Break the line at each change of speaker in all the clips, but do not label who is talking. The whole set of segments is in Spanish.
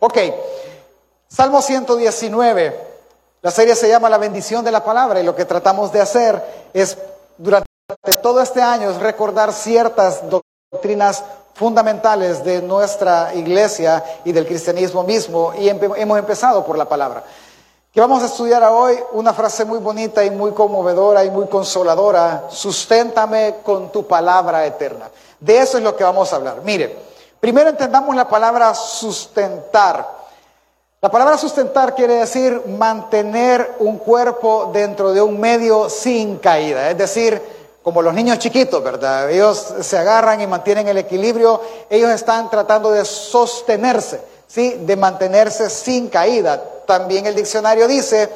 Ok, Salmo 119. La serie se llama La bendición de la palabra y lo que tratamos de hacer es durante todo este año es recordar ciertas doctrinas fundamentales de nuestra iglesia y del cristianismo mismo y hemos empezado por la palabra. Que vamos a estudiar hoy una frase muy bonita y muy conmovedora y muy consoladora, susténtame con tu palabra eterna. De eso es lo que vamos a hablar. Mire, primero entendamos la palabra sustentar. La palabra sustentar quiere decir mantener un cuerpo dentro de un medio sin caída, es decir, como los niños chiquitos, ¿verdad? Ellos se agarran y mantienen el equilibrio, ellos están tratando de sostenerse, ¿sí? De mantenerse sin caída. También el diccionario dice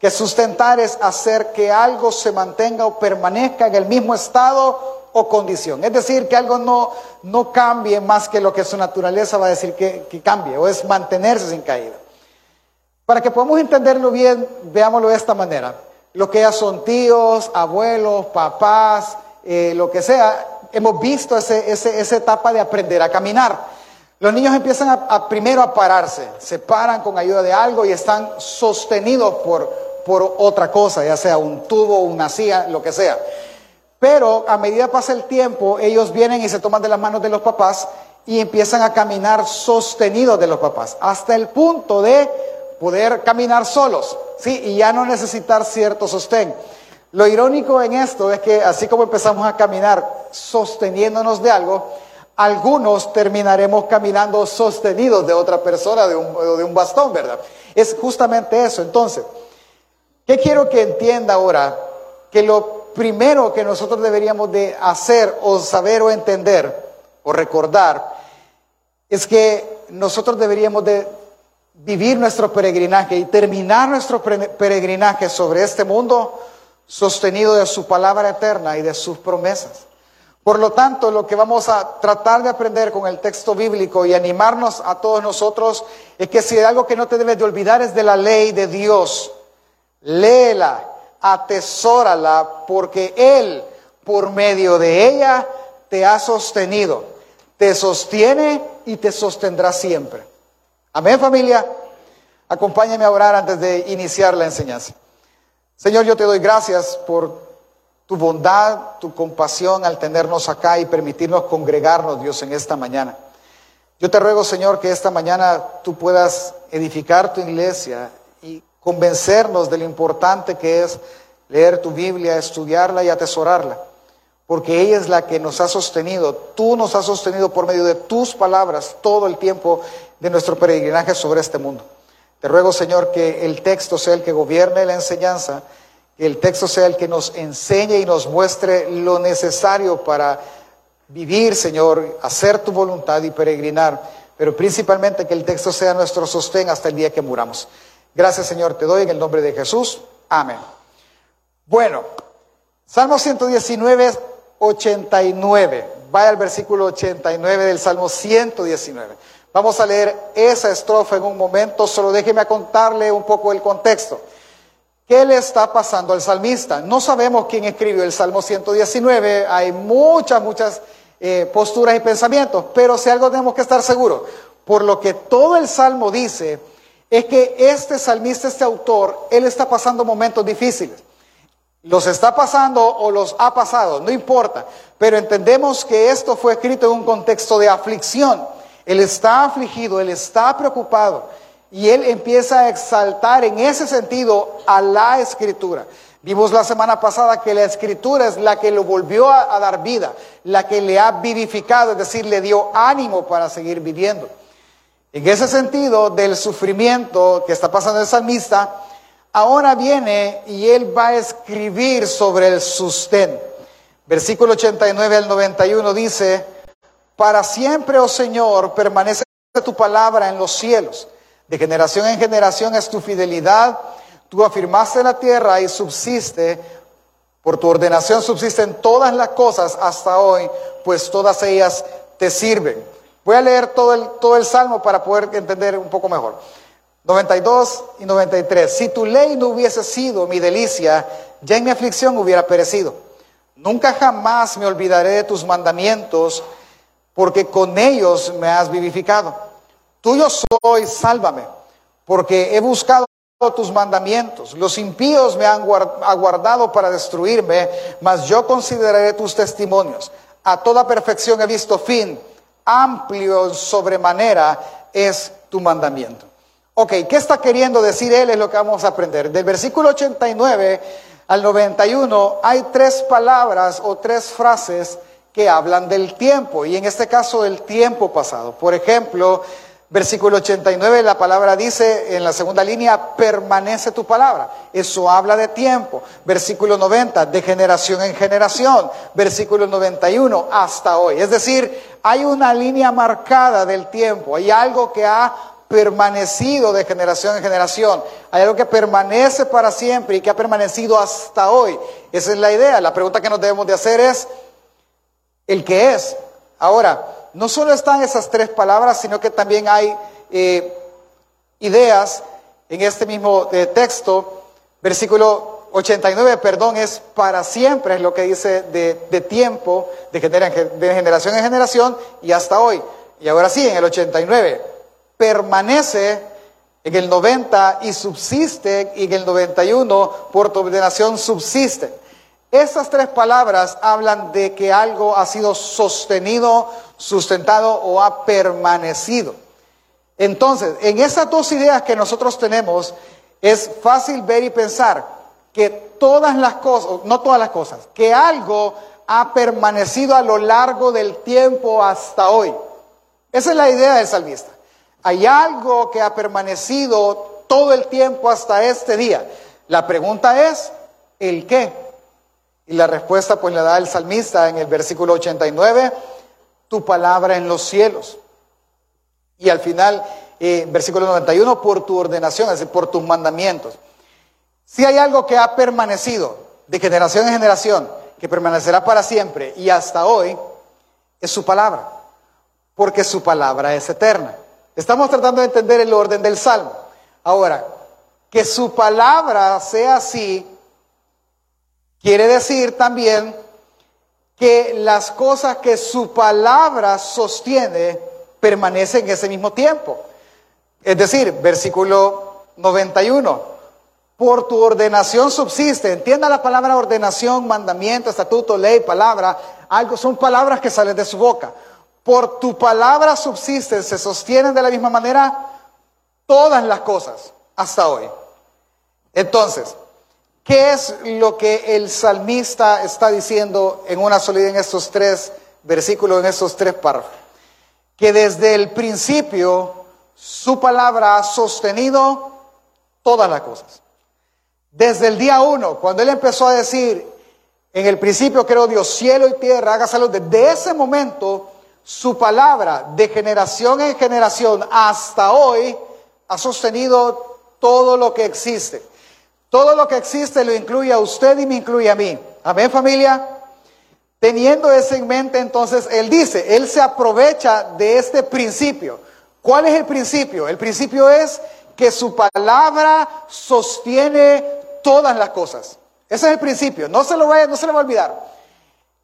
que sustentar es hacer que algo se mantenga o permanezca en el mismo estado o condición. Es decir, que algo no, no cambie más que lo que su naturaleza va a decir que, cambie, o es mantenerse sin caída. Para que podamos entenderlo bien, veámoslo de esta manera. Lo que ya son tíos, abuelos, papás, eh, lo que sea, hemos visto ese, esa etapa de aprender a caminar. Los niños empiezan a, primero a pararse, se paran con ayuda de algo y están sostenidos por, por otra cosa, ya sea un tubo, una silla, lo que sea. Pero a medida pasa el tiempo, ellos vienen y se toman de las manos de los papás y empiezan a caminar sostenidos de los papás, hasta el punto de poder caminar solos, ¿sí? Y ya no necesitar cierto sostén. Lo irónico en esto es que así como empezamos a caminar sosteniéndonos de algo, algunos terminaremos caminando sostenidos de otra persona, de un, de un bastón, ¿verdad? Es justamente eso. Entonces, ¿qué quiero que entienda ahora? Que lo primero que nosotros deberíamos de hacer o saber o entender o recordar es que nosotros deberíamos de vivir nuestro peregrinaje y terminar nuestro peregrinaje sobre este mundo sostenido de su palabra eterna y de sus promesas. Por lo tanto, lo que vamos a tratar de aprender con el texto bíblico y animarnos a todos nosotros es que si hay algo que no te debes de olvidar es de la ley de Dios, léela, atesórala, porque Él, por medio de ella, te ha sostenido, te sostiene y te sostendrá siempre. Amén familia. Acompáñame a orar antes de iniciar la enseñanza. Señor, yo te doy gracias por tu bondad, tu compasión al tenernos acá y permitirnos congregarnos, Dios, en esta mañana. Yo te ruego, Señor, que esta mañana tú puedas edificar tu iglesia convencernos de lo importante que es leer tu Biblia, estudiarla y atesorarla, porque ella es la que nos ha sostenido, tú nos has sostenido por medio de tus palabras todo el tiempo de nuestro peregrinaje sobre este mundo. Te ruego, Señor, que el texto sea el que gobierne la enseñanza, que el texto sea el que nos enseñe y nos muestre lo necesario para vivir, Señor, hacer tu voluntad y peregrinar, pero principalmente que el texto sea nuestro sostén hasta el día que muramos. Gracias Señor, te doy en el nombre de Jesús. Amén. Bueno, Salmo 119, 89. Vaya al versículo 89 del Salmo 119. Vamos a leer esa estrofa en un momento, solo déjeme contarle un poco el contexto. ¿Qué le está pasando al salmista? No sabemos quién escribió el Salmo 119, hay muchas, muchas eh, posturas y pensamientos, pero si algo tenemos que estar seguros, por lo que todo el Salmo dice, es que este salmista, este autor, él está pasando momentos difíciles. Los está pasando o los ha pasado, no importa, pero entendemos que esto fue escrito en un contexto de aflicción. Él está afligido, él está preocupado y él empieza a exaltar en ese sentido a la escritura. Vimos la semana pasada que la escritura es la que lo volvió a, a dar vida, la que le ha vivificado, es decir, le dio ánimo para seguir viviendo. En ese sentido del sufrimiento que está pasando el salmista, ahora viene y él va a escribir sobre el sustén. Versículo 89 al 91 dice, para siempre, oh Señor, permanece tu palabra en los cielos. De generación en generación es tu fidelidad. Tú afirmaste la tierra y subsiste. Por tu ordenación subsisten todas las cosas hasta hoy, pues todas ellas te sirven. Voy a leer todo el, todo el salmo para poder entender un poco mejor. 92 y 93. Si tu ley no hubiese sido mi delicia, ya en mi aflicción hubiera perecido. Nunca jamás me olvidaré de tus mandamientos, porque con ellos me has vivificado. Tuyo soy, sálvame, porque he buscado tus mandamientos. Los impíos me han aguardado para destruirme, mas yo consideraré tus testimonios. A toda perfección he visto fin, amplio sobremanera es tu mandamiento. Ok, ¿qué está queriendo decir él? Es lo que vamos a aprender. Del versículo 89 al 91 hay tres palabras o tres frases que hablan del tiempo, y en este caso del tiempo pasado. Por ejemplo, Versículo 89, la palabra dice en la segunda línea, permanece tu palabra. Eso habla de tiempo. Versículo 90, de generación en generación. Versículo 91, hasta hoy. Es decir, hay una línea marcada del tiempo. Hay algo que ha permanecido de generación en generación. Hay algo que permanece para siempre y que ha permanecido hasta hoy. Esa es la idea. La pregunta que nos debemos de hacer es, ¿el qué es? Ahora, no solo están esas tres palabras, sino que también hay eh, ideas en este mismo eh, texto. Versículo 89, perdón, es para siempre, es lo que dice de, tiempo, de, de generación en generación y hasta hoy. Y ahora sí, en el 89, permanece en el 90 y subsiste, y en el 91 por tu ordenación subsiste. Esas tres palabras hablan de que algo ha sido sostenido, sustentado o ha permanecido. Entonces, en esas dos ideas que nosotros tenemos, es fácil ver y pensar que todas las cosas, no todas las cosas, que algo ha permanecido a lo largo del tiempo hasta hoy. Esa es la idea del salmista. Hay algo que ha permanecido todo el tiempo hasta este día. La pregunta es, ¿el qué? Y la respuesta pues la da el salmista en el versículo 89, tu palabra en los cielos. Y al final, eh, versículo 91, por tu ordenación, es decir, por tus mandamientos. Si hay algo que ha permanecido de generación en generación, que permanecerá para siempre y hasta hoy, es su palabra, porque su palabra es eterna. Estamos tratando de entender el orden del salmo. Ahora, que su palabra sea así Quiere decir también que las cosas que su palabra sostiene permanecen en ese mismo tiempo. Es decir, versículo 91, por tu ordenación subsiste. Entienda la palabra ordenación, mandamiento, estatuto, ley, palabra. Algo son palabras que salen de su boca. Por tu palabra subsisten, se sostienen de la misma manera todas las cosas hasta hoy. Entonces, ¿Qué es lo que el salmista está diciendo en una solidez en estos tres versículos, en estos tres párrafos? Que desde el principio su palabra ha sostenido todas las cosas. Desde el día uno, cuando él empezó a decir, en el principio creó Dios cielo y tierra, haga salud, desde ese momento su palabra de generación en generación hasta hoy ha sostenido todo lo que existe. Todo lo que existe lo incluye a usted y me incluye a mí. Amén familia. Teniendo eso en mente, entonces Él dice, Él se aprovecha de este principio. ¿Cuál es el principio? El principio es que su palabra sostiene todas las cosas. Ese es el principio, no se lo vaya, no se lo va a olvidar.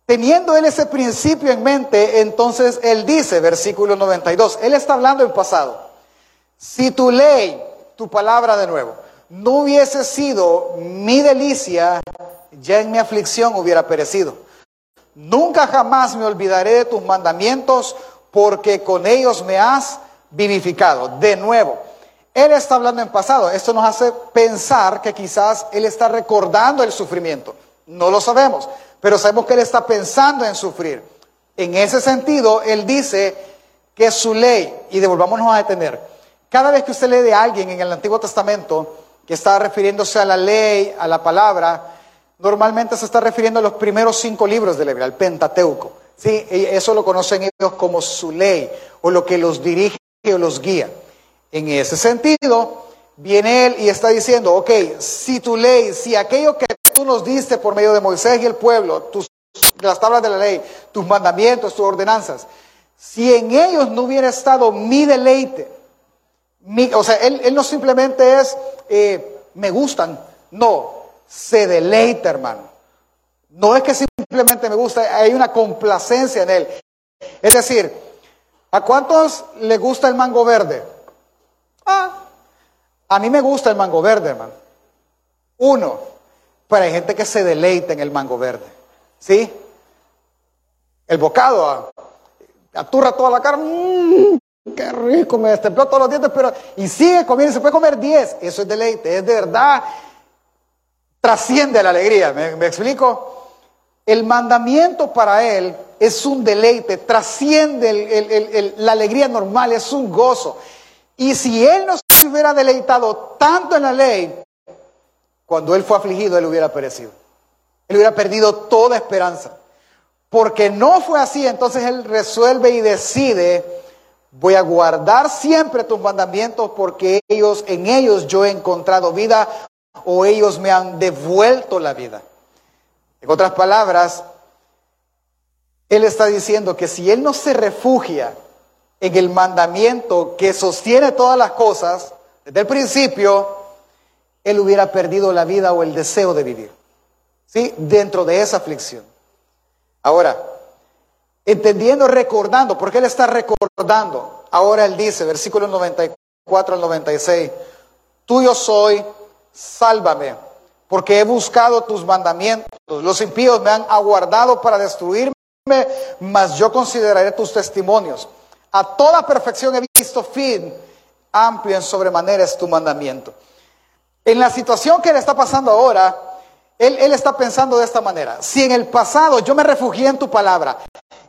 Teniendo Él ese principio en mente, entonces Él dice, versículo 92, Él está hablando en pasado. Si tu ley, tu palabra de nuevo, no hubiese sido mi delicia, ya en mi aflicción hubiera perecido. Nunca jamás me olvidaré de tus mandamientos, porque con ellos me has vivificado. De nuevo, Él está hablando en pasado. Esto nos hace pensar que quizás Él está recordando el sufrimiento. No lo sabemos, pero sabemos que Él está pensando en sufrir. En ese sentido, Él dice que su ley, y devolvámonos a detener, cada vez que usted lee de alguien en el Antiguo Testamento, que está refiriéndose a la ley, a la palabra, normalmente se está refiriendo a los primeros cinco libros de la Biblia, al Pentateuco. ¿sí? Eso lo conocen ellos como su ley, o lo que los dirige o los guía. En ese sentido, viene él y está diciendo, ok, si tu ley, si aquello que tú nos diste por medio de Moisés y el pueblo, tus, las tablas de la ley, tus mandamientos, tus ordenanzas, si en ellos no hubiera estado mi deleite, o sea, él, no simplemente es, eh, me gustan, no, se deleita, hermano. No es que simplemente me gusta, hay una complacencia en él. Es decir, ¿A cuántos le gusta el mango verde? Ah, a mí me gusta el mango verde, hermano. Uno, pero hay gente que se deleita en el mango verde. ¿Sí? El bocado ah, aturra toda la carne. ¡Mmm! ¡Qué rico! Me destempló todos los dientes, pero. Y sigue comiendo, se puede comer 10. Eso es deleite, es de verdad. Trasciende la alegría. ¿Me, explico? El mandamiento para él es un deleite, trasciende la alegría normal, es un gozo. Y si él no se hubiera deleitado tanto en la ley, cuando él fue afligido, él hubiera perecido. Él hubiera perdido toda esperanza. Porque no fue así, entonces él resuelve y decide, voy a guardar siempre tus mandamientos porque ellos, en ellos yo he encontrado vida o ellos me han devuelto la vida. En otras palabras, él está diciendo que si él no se refugia en el mandamiento que sostiene todas las cosas, desde el principio, él hubiera perdido la vida o el deseo de vivir. ¿Sí? Dentro de esa aflicción. Ahora, entendiendo, recordando, porque él está recordando. Ahora él dice, versículo 94 al 96, tuyo soy, sálvame, porque he buscado tus mandamientos. Los impíos me han aguardado para destruirme, mas yo consideraré tus testimonios. A toda perfección he visto fin, amplio en sobremanera es tu mandamiento. En la situación que le está pasando ahora, él, está pensando de esta manera. Si en el pasado yo me refugié en tu palabra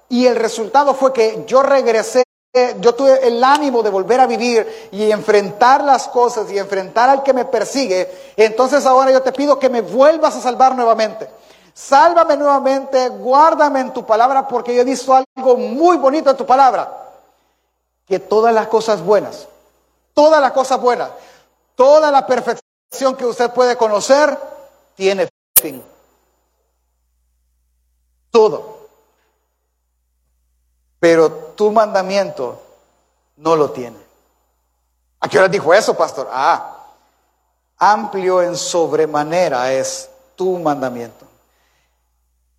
y el resultado fue que yo regresé, yo tuve el ánimo de volver a vivir y enfrentar las cosas y enfrentar al que me persigue, entonces ahora yo te pido que me vuelvas a salvar nuevamente. Sálvame nuevamente, guárdame en tu palabra porque yo he visto algo muy bonito en tu palabra. Que todas las cosas buenas, todas las cosas buenas, toda la perfección que usted puede conocer, tiene fin. Todo. Pero tu mandamiento no lo tiene. ¿A qué hora dijo eso, pastor? Ah, amplio en sobremanera es tu mandamiento.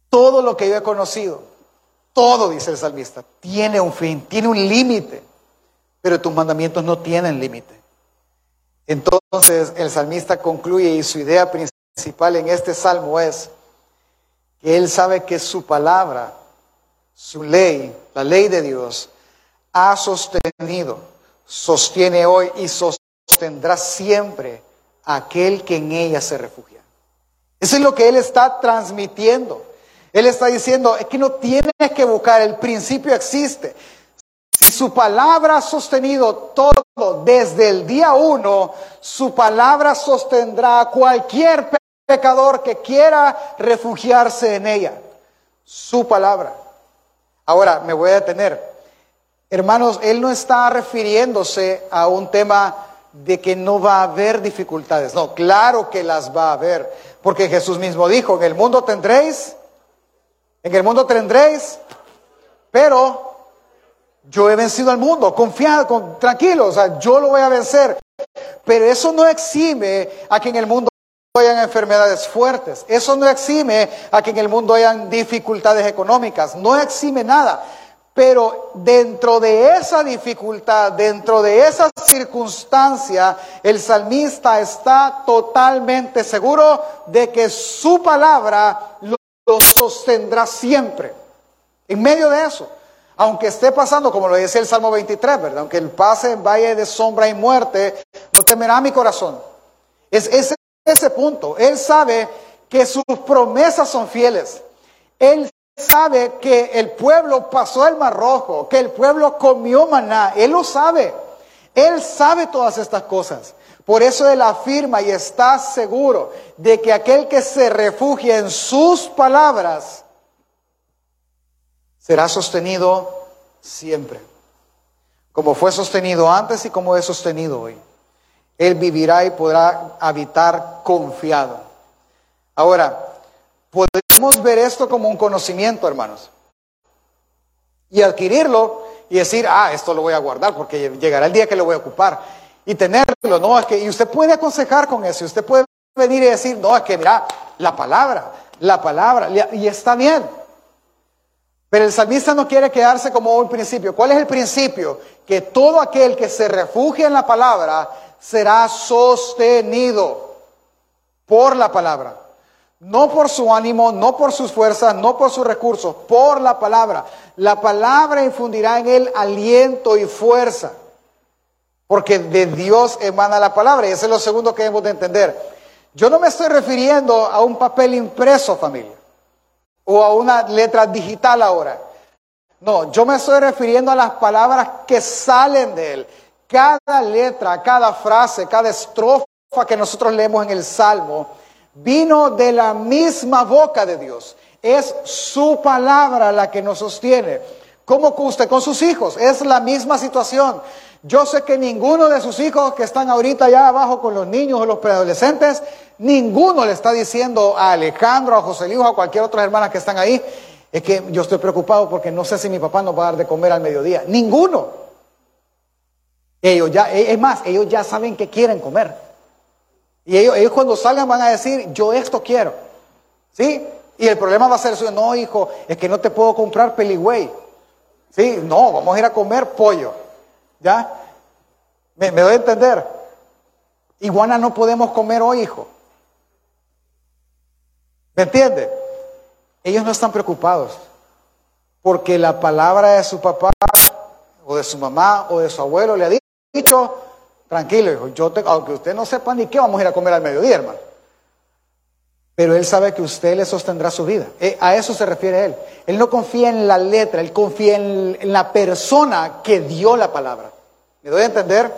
Todo lo que yo he conocido, todo, dice el salmista, tiene un fin, tiene un límite, pero tus mandamientos no tienen límite. Entonces el salmista concluye y su idea principal en este salmo es que él sabe que su palabra, su ley, la ley de Dios, ha sostenido, sostiene hoy y sostendrá siempre a aquel que en ella se refugia. Eso es lo que él está transmitiendo. Él está diciendo, es que no tienes que buscar, el principio existe. Si su palabra ha sostenido todo desde el día uno, su palabra sostendrá cualquier pecador que quiera refugiarse en ella. Su palabra. Ahora me voy a detener. Hermanos, él no está refiriéndose a un tema de que no va a haber dificultades. No, claro que las va a haber. Porque Jesús mismo dijo, en el mundo tendréis, en el mundo tendréis, pero yo he vencido al mundo, confiado, con, tranquilo, o sea, yo lo voy a vencer. Pero eso no exime a que en el mundo hayan enfermedades fuertes. Eso no exime a que en el mundo hayan dificultades económicas, no exime nada. Pero dentro de esa dificultad, dentro de esa circunstancia, el salmista está totalmente seguro de que su palabra lo, sostendrá siempre. En medio de eso, aunque esté pasando, como lo dice el Salmo 23, ¿verdad? Aunque el pase en valle de sombra y muerte, no temerá mi corazón. Es ese ese punto. Él sabe que sus promesas son fieles. Él sabe que el pueblo pasó el mar rojo, que el pueblo comió maná. Él lo sabe. Él sabe todas estas cosas. Por eso él afirma y está seguro de que aquel que se refugia en sus palabras será sostenido siempre, como fue sostenido antes y como es sostenido hoy. Él vivirá y podrá habitar confiado. Ahora, podemos ver esto como un conocimiento, hermanos, y adquirirlo y decir, ah, esto lo voy a guardar porque llegará el día que lo voy a ocupar y tenerlo. No, es que, y usted puede aconsejar con eso, usted puede venir y decir, no, es que mira, la palabra, la palabra, y está bien. Pero el salmista no quiere quedarse como un principio. ¿Cuál es el principio? Que todo aquel que se refugia en la palabra será sostenido por la palabra. No por su ánimo, no por sus fuerzas, no por sus recursos, por la palabra. La palabra infundirá en él aliento y fuerza. Porque de Dios emana la palabra. Y ese es lo segundo que debemos de entender. Yo no me estoy refiriendo a un papel impreso, familia o a una letra digital ahora. No, yo me estoy refiriendo a las palabras que salen de él. Cada letra, cada frase, cada estrofa que nosotros leemos en el Salmo vino de la misma boca de Dios. Es su palabra la que nos sostiene. ¿Cómo usted con sus hijos? Es la misma situación. Yo sé que ninguno de sus hijos que están ahorita allá abajo con los niños o los preadolescentes, ninguno le está diciendo a Alejandro, a José Luis o a cualquier otra hermana que están ahí, es que yo estoy preocupado porque no sé si mi papá nos va a dar de comer al mediodía. Ninguno. Ellos ya, es más, ellos ya saben que quieren comer. Y ellos, ellos cuando salgan van a decir, yo esto quiero. ¿Sí? Y el problema va a ser no hijo, es que no te puedo comprar peligüey. ¿Sí? No, vamos a ir a comer pollo. ¿Ya? ¿Me, doy a entender? Iguana no podemos comer hoy, hijo. ¿Me entiende? Ellos no están preocupados porque la palabra de su papá o de su mamá o de su abuelo le ha dicho, tranquilo, hijo, yo aunque usted no sepa ni qué vamos a ir a comer al mediodía, hermano. Pero él sabe que usted le sostendrá su vida. Eh, a eso se refiere él. Él no confía en la letra, él confía en, la persona que dio la palabra. ¿Me doy a entender?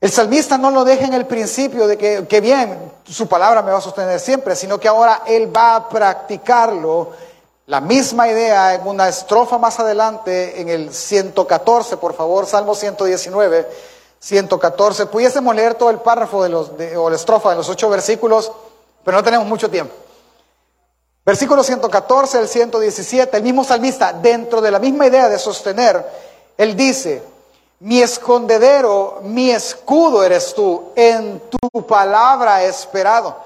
El salmista no lo deja en el principio de que, que bien, su palabra me va a sostener siempre, sino que ahora él va a practicarlo. La misma idea en una estrofa más adelante, en el 114, por favor, Salmo 119, 114. Pudiésemos leer todo el párrafo de los, o la estrofa de los ocho versículos pero no tenemos mucho tiempo. Versículo 114, el 117, el mismo salmista, dentro de la misma idea de sostener, él dice, mi escondedero, mi escudo eres tú, en tu palabra he esperado.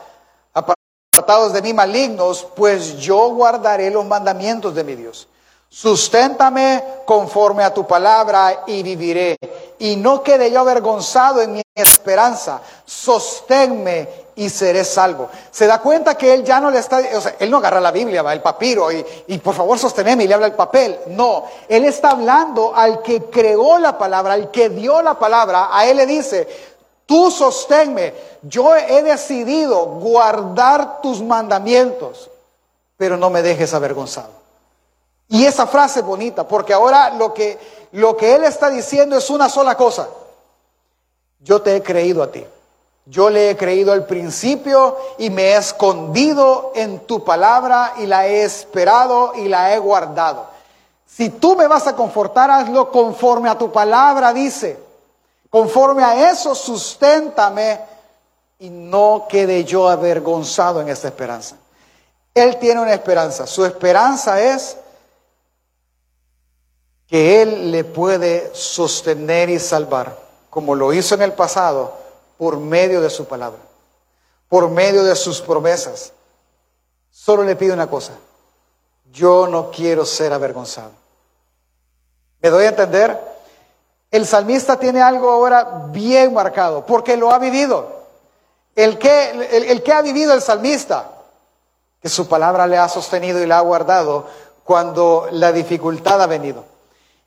Apartados de mí malignos, pues yo guardaré los mandamientos de mi Dios. Susténtame conforme a tu palabra y viviré. Y no quede yo avergonzado en mi esperanza. Sosténme y seré salvo. Se da cuenta que él ya no le está, o él no agarra la Biblia, va, el papiro, y, por favor sosténme y le habla el papel. No, él está hablando al que creó la palabra, al que dio la palabra. A él le dice, tú sosténme. Yo he decidido guardar tus mandamientos, pero no me dejes avergonzado. Y esa frase es bonita, porque ahora lo que, lo que Él está diciendo es una sola cosa. Yo te he creído a ti. Yo le he creído al principio y me he escondido en tu palabra y la he esperado y la he guardado. Si tú me vas a confortar, hazlo conforme a tu palabra, dice. Conforme a eso, susténtame y no quede yo avergonzado en esta esperanza. Él tiene una esperanza. Su esperanza es que Él le puede sostener y salvar, como lo hizo en el pasado, por medio de su palabra, por medio de sus promesas. Solo le pido una cosa, yo no quiero ser avergonzado. ¿Me doy a entender? El salmista tiene algo ahora bien marcado, porque lo ha vivido. El que, el, ha vivido el salmista, que su palabra le ha sostenido y le ha guardado cuando la dificultad ha venido.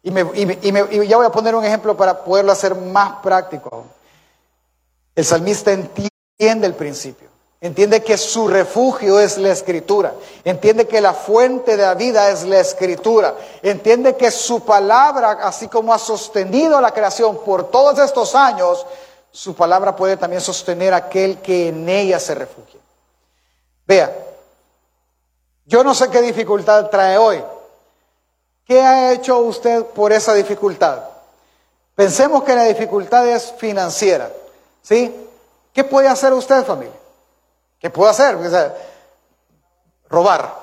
Y, me, y, ya voy a poner un ejemplo para poderlo hacer más práctico. El salmista entiende el principio, entiende que su refugio es la escritura, entiende que la fuente de la vida es la escritura, entiende que su palabra, así como ha sostenido la creación por todos estos años, su palabra puede también sostener aquel que en ella se refugia. Vea, yo no sé qué dificultad trae hoy, ¿Qué ha hecho usted por esa dificultad? Pensemos que la dificultad es financiera, ¿sí? ¿Qué puede hacer usted, familia? ¿Qué puede hacer? robar.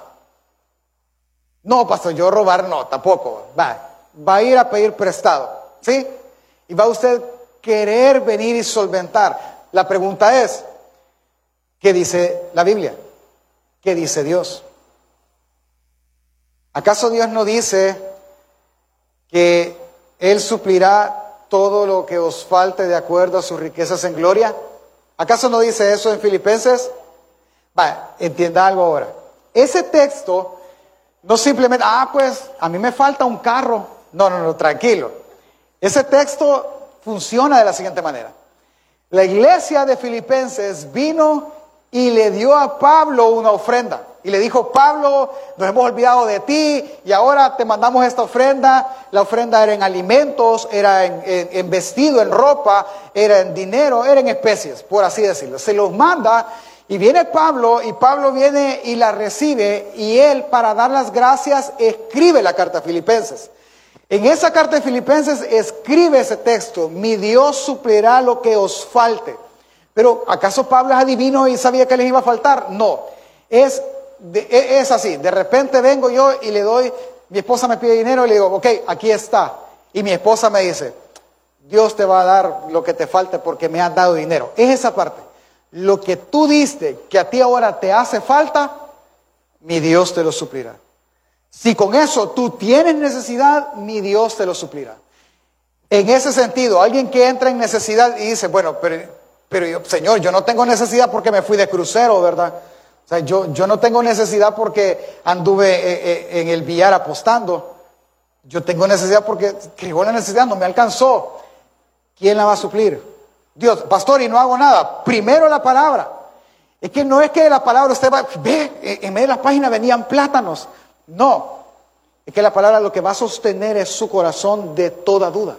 No, pastor, yo robar no, tampoco. Va, va a ir a pedir prestado, ¿sí? Y va usted querer venir y solventar. La pregunta es, ¿qué dice la Biblia? ¿Qué dice Dios? ¿Acaso Dios no dice que Él suplirá todo lo que os falte de acuerdo a sus riquezas en gloria? ¿Acaso no dice eso en Filipenses? Entienda algo ahora. Ese texto no simplemente, ah, pues a mí me falta un carro. No, no, no, tranquilo. Ese texto funciona de la siguiente manera. La iglesia de Filipenses vino y le dio a Pablo una ofrenda. Y le dijo, Pablo, nos hemos olvidado de ti y ahora te mandamos esta ofrenda. La ofrenda era en alimentos, era en, vestido, en ropa, era en dinero, era en especies, por así decirlo. Se los manda y viene Pablo y Pablo viene y la recibe y él para dar las gracias escribe la carta a Filipenses. En esa carta de Filipenses escribe ese texto, mi Dios suplirá lo que os falte. Pero ¿acaso Pablo es adivino y sabía que les iba a faltar? No, es, e, es así, de repente vengo yo y le doy, mi esposa me pide dinero y le digo, ok, aquí está. Y mi esposa me dice, Dios te va a dar lo que te falte porque me has dado dinero. Es esa parte. Lo que tú diste que a ti ahora te hace falta, mi Dios te lo suplirá. Si con eso tú tienes necesidad, mi Dios te lo suplirá. En ese sentido, alguien que entra en necesidad y dice, bueno, pero, pero yo, Señor, yo no tengo necesidad porque me fui de crucero, ¿verdad? O sea, yo, yo no tengo necesidad porque anduve eh, eh, en el billar apostando. Yo tengo necesidad porque llegó la necesidad, no me alcanzó. ¿Quién la va a suplir? Dios, pastor, y no hago nada. Primero la palabra. Es que no es que la palabra usted va, ve, en medio de la página venían plátanos. No, es que la palabra lo que va a sostener es su corazón de toda duda.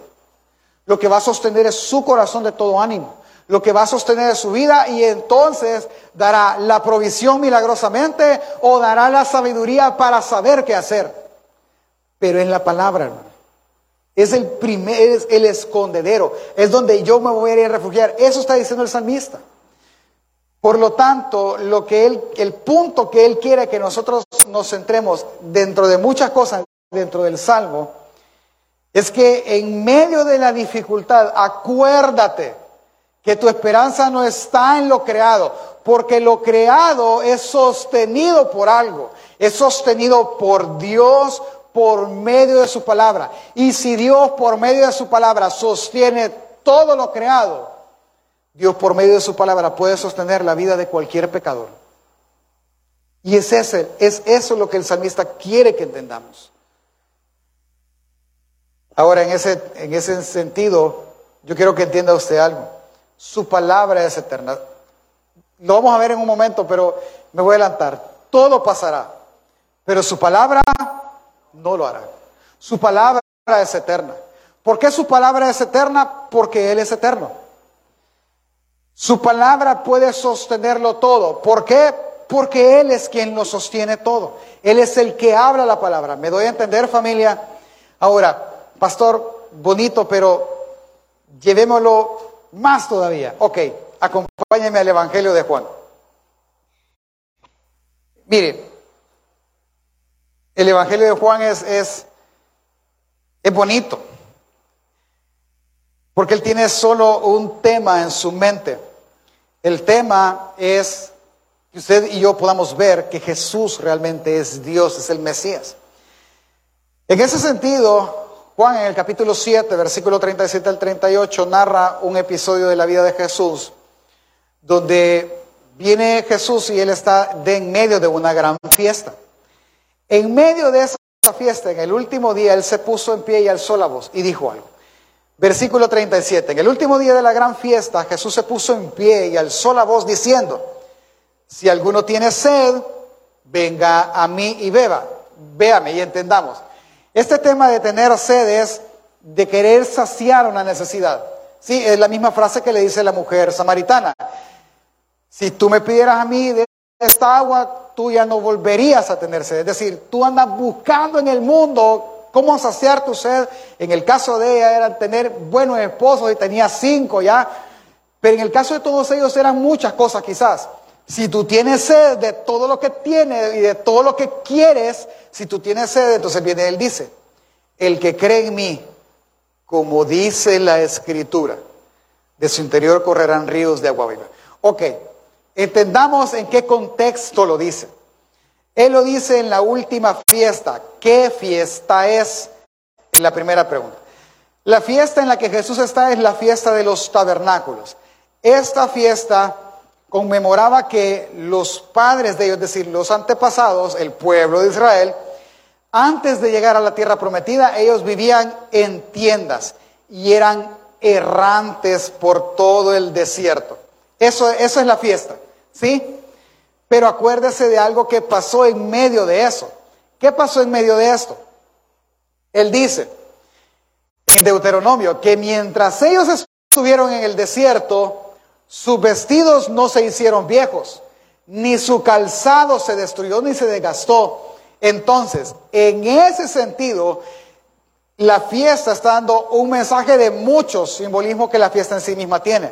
Lo que va a sostener es su corazón de todo ánimo. Lo que va a sostener es su vida y entonces dará la provisión milagrosamente o dará la sabiduría para saber qué hacer. Pero en la palabra, hermano. Es el primer, es el escondedero. Es donde yo me voy a ir a refugiar. Eso está diciendo el salmista. Por lo tanto, lo que él, el punto que él quiere que nosotros nos centremos dentro de muchas cosas dentro del Salmo es que en medio de la dificultad, acuérdate que tu esperanza no está en lo creado, porque lo creado es sostenido por algo, es sostenido por Dios por medio de su palabra. Y si Dios por medio de su palabra sostiene todo lo creado, Dios por medio de su palabra puede sostener la vida de cualquier pecador. Y es, ese, es eso lo que el salmista quiere que entendamos. Ahora, en ese, en ese sentido, yo quiero que entienda usted algo. Su palabra es eterna. Lo vamos a ver en un momento, pero me voy a adelantar. Todo pasará, pero su palabra no lo hará. Su palabra es eterna. ¿Por qué su palabra es eterna? Porque Él es eterno. Su palabra puede sostenerlo todo. ¿Por qué? Porque Él es quien lo sostiene todo. Él es el que habla la palabra. ¿Me doy a entender familia? Ahora, pastor, bonito, pero llevémoslo más todavía. Ok, acompáñeme al Evangelio de Juan. Mire, el Evangelio de Juan es, es, es bonito, porque él tiene solo un tema en su mente. El tema es que usted y yo podamos ver que Jesús realmente es Dios, es el Mesías. En ese sentido, Juan en el capítulo 7, versículo 37 al 38, narra un episodio de la vida de Jesús, donde viene Jesús y él está de en medio de una gran fiesta. En medio de esa fiesta, en el último día, él se puso en pie y alzó la voz y dijo algo. Versículo 37. En el último día de la gran fiesta, Jesús se puso en pie y alzó la voz diciendo, si alguno tiene sed, venga a mí y beba. Véame y entendamos. Este tema de tener sed es de querer saciar una necesidad. Sí, es la misma frase que le dice la mujer samaritana. Si tú me pidieras a mí de esta agua, tú ya no volverías a tener sed. Es decir, tú andas buscando en el mundo cómo saciar tu sed. En el caso de ella era tener buenos esposos y tenía cinco ya. Pero en el caso de todos ellos eran muchas cosas quizás. Si tú tienes sed de todo lo que tienes y de todo lo que quieres, si tú tienes sed, entonces viene él dice, el que cree en mí, como dice la escritura, de su interior correrán ríos de agua viva. Ok, entendamos en qué contexto lo dice. Él lo dice en la última fiesta. ¿Qué fiesta es? La primera pregunta. La fiesta en la que Jesús está es la fiesta de los tabernáculos. Esta fiesta conmemoraba que los padres de ellos, es decir, los antepasados, el pueblo de Israel, antes de llegar a la tierra prometida, ellos vivían en tiendas y eran errantes por todo el desierto. Eso, eso es la fiesta, ¿sí? Pero acuérdese de algo que pasó en medio de eso. ¿Qué pasó en medio de esto? Él dice en Deuteronomio que mientras ellos estuvieron en el desierto, sus vestidos no se hicieron viejos, ni su calzado se destruyó ni se desgastó. Entonces, en ese sentido, la fiesta está dando un mensaje de muchos simbolismos que la fiesta en sí misma tiene.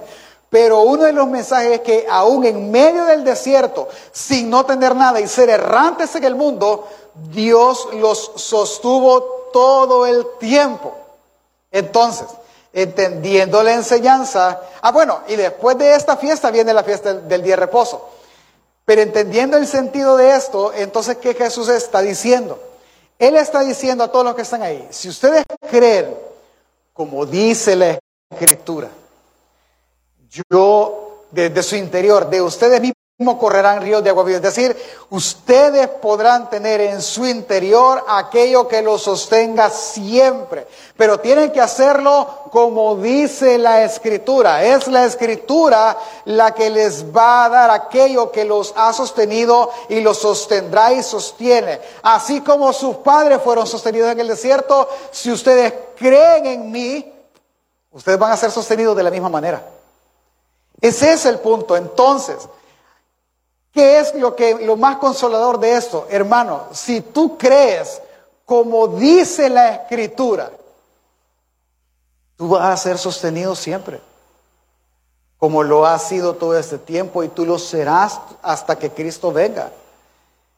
Pero uno de los mensajes es que aún en medio del desierto, sin no tener nada y ser errantes en el mundo, Dios los sostuvo todo el tiempo. Entonces, entendiendo la enseñanza. Ah, bueno, y después de esta fiesta viene la fiesta del día de reposo. Pero entendiendo el sentido de esto, entonces, ¿qué Jesús está diciendo? Él está diciendo a todos los que están ahí, si ustedes creen, como dice la Escritura, yo desde su interior, de ustedes mismos, correrán ríos de agua viva. Es decir, ustedes podrán tener en su interior aquello que los sostenga siempre, pero tienen que hacerlo como dice la escritura. Es la escritura la que les va a dar aquello que los ha sostenido y los sostendrá y sostiene. Así como sus padres fueron sostenidos en el desierto, si ustedes creen en mí, ustedes van a ser sostenidos de la misma manera. Ese es el punto. Entonces, ¿Qué es lo, que, lo más consolador de esto? Hermano, si tú crees como dice la escritura, tú vas a ser sostenido siempre, como lo has sido todo este tiempo y tú lo serás hasta que Cristo venga.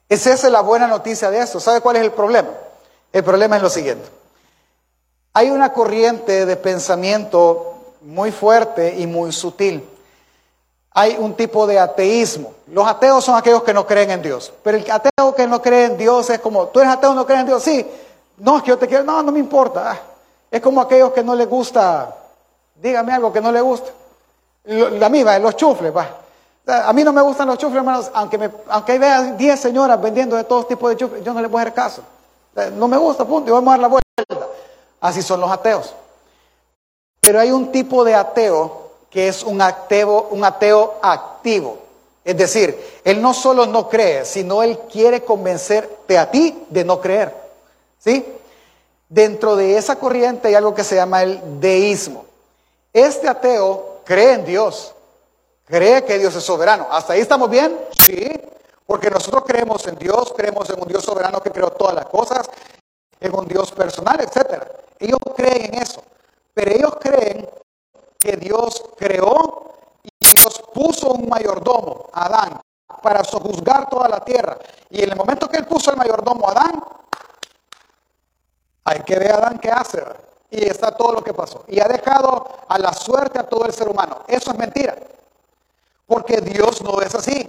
Esa es la buena noticia de esto. ¿Sabe cuál es el problema? El problema es lo siguiente. Hay una corriente de pensamiento muy fuerte y muy sutil hay un tipo de ateísmo. Los ateos son aquellos que no creen en Dios. Pero el ateo que no cree en Dios es como, tú eres ateo, no crees en Dios. Sí, no, es que yo te quiero, no, no me importa. Ah, es como aquellos que no les gusta, dígame algo que no le gusta. La misma, los chufles, va. A mí no me gustan los chufles, hermanos, aunque, me, aunque vea 10 señoras vendiendo de todos tipos de chufles, yo no les voy a hacer caso. No me gusta, punto, y vamos a dar la vuelta. Así son los ateos. Pero hay un tipo de ateo que es un ateo, un ateo activo. Es decir, él no solo no cree, sino él quiere convencerte a ti de no creer. ¿Sí? Dentro de esa corriente hay algo que se llama el deísmo. Este ateo cree en Dios, cree que Dios es soberano. ¿Hasta ahí estamos bien? Sí, porque nosotros creemos en Dios, creemos en un Dios soberano que creó todas las cosas, en un Dios personal, etc. Ellos creen en eso, pero ellos creen que Dios creó y Dios puso un mayordomo, Adán, para sojuzgar toda la tierra. Y en el momento que él puso el mayordomo Adán, hay que ver a qué hace. Y está todo lo que pasó. Y ha dejado a la suerte a todo el ser humano. Eso es mentira. Porque Dios no es así.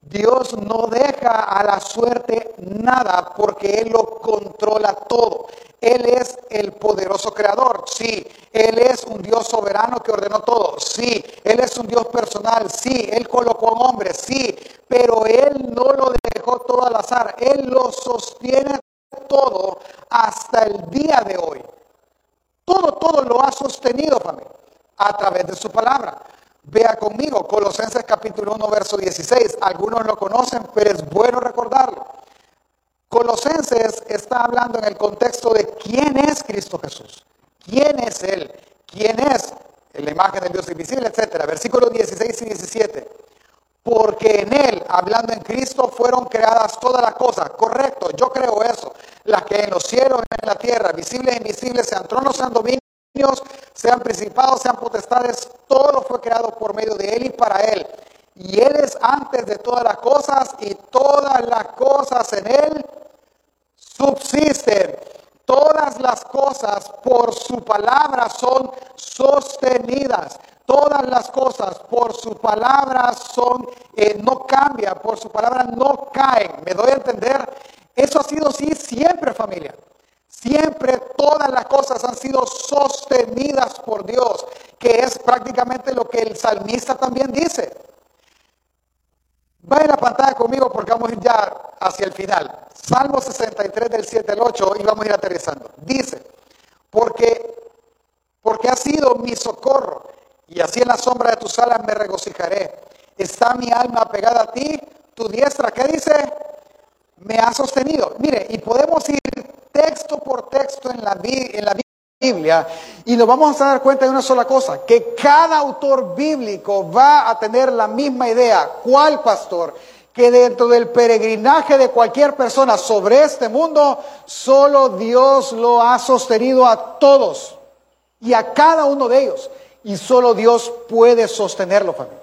Dios no deja a la suerte nada porque Él lo controla todo. Él es el poderoso creador, sí. Él es un Dios soberano que ordenó todo, sí. Él es un Dios personal, sí. Él colocó a hombres, sí. Pero Él no lo dejó todo al azar. Él lo sostiene todo hasta el día de hoy. Todo, todo lo ha sostenido, familia, a través de su palabra. Vea conmigo Colosenses capítulo 1, verso 16. Algunos lo conocen, pero es bueno recordarlo. Colosenses está hablando en el contexto de quién es Cristo Jesús, quién es Él, quién es la imagen del Dios invisible, etc. Versículos 16 y 17. Porque en Él, hablando en Cristo, fueron creadas todas las cosas. Correcto, yo creo eso. Las que en los cielos, en la tierra, visibles e invisibles, sean tronos, sean dominios, sean principados, sean potestades, todo fue creado por medio de Él y para Él. Y Él es antes de todas las y todas las cosas en Él subsisten. Todas las cosas por su palabra son sostenidas. todas las cosas por su palabra son, eh, no cambia, por su palabra no caen. ¿Me doy a entender? Eso ha sido así siempre, familia. Siempre todas las cosas han sido sostenidas por Dios, que es prácticamente lo que el salmista también dice. Va en la pantalla conmigo porque vamos a ya hacia el final. Salmo 63 del 7 al 8 y vamos a ir aterrizando. Dice, porque, porque ha sido mi socorro y así en la sombra de tus alas me regocijaré. Está mi alma pegada a ti, tu diestra, ¿qué dice? Me ha sostenido. Mire, y podemos ir texto por texto en la, en la Biblia y nos vamos a dar cuenta de una sola cosa, que cada autor bíblico va a tener la misma idea. ¿Cuál pastor? Que dentro del peregrinaje de cualquier persona sobre este mundo, solo Dios lo ha sostenido a todos y a cada uno de ellos. Y solo Dios puede sostenerlo, familia.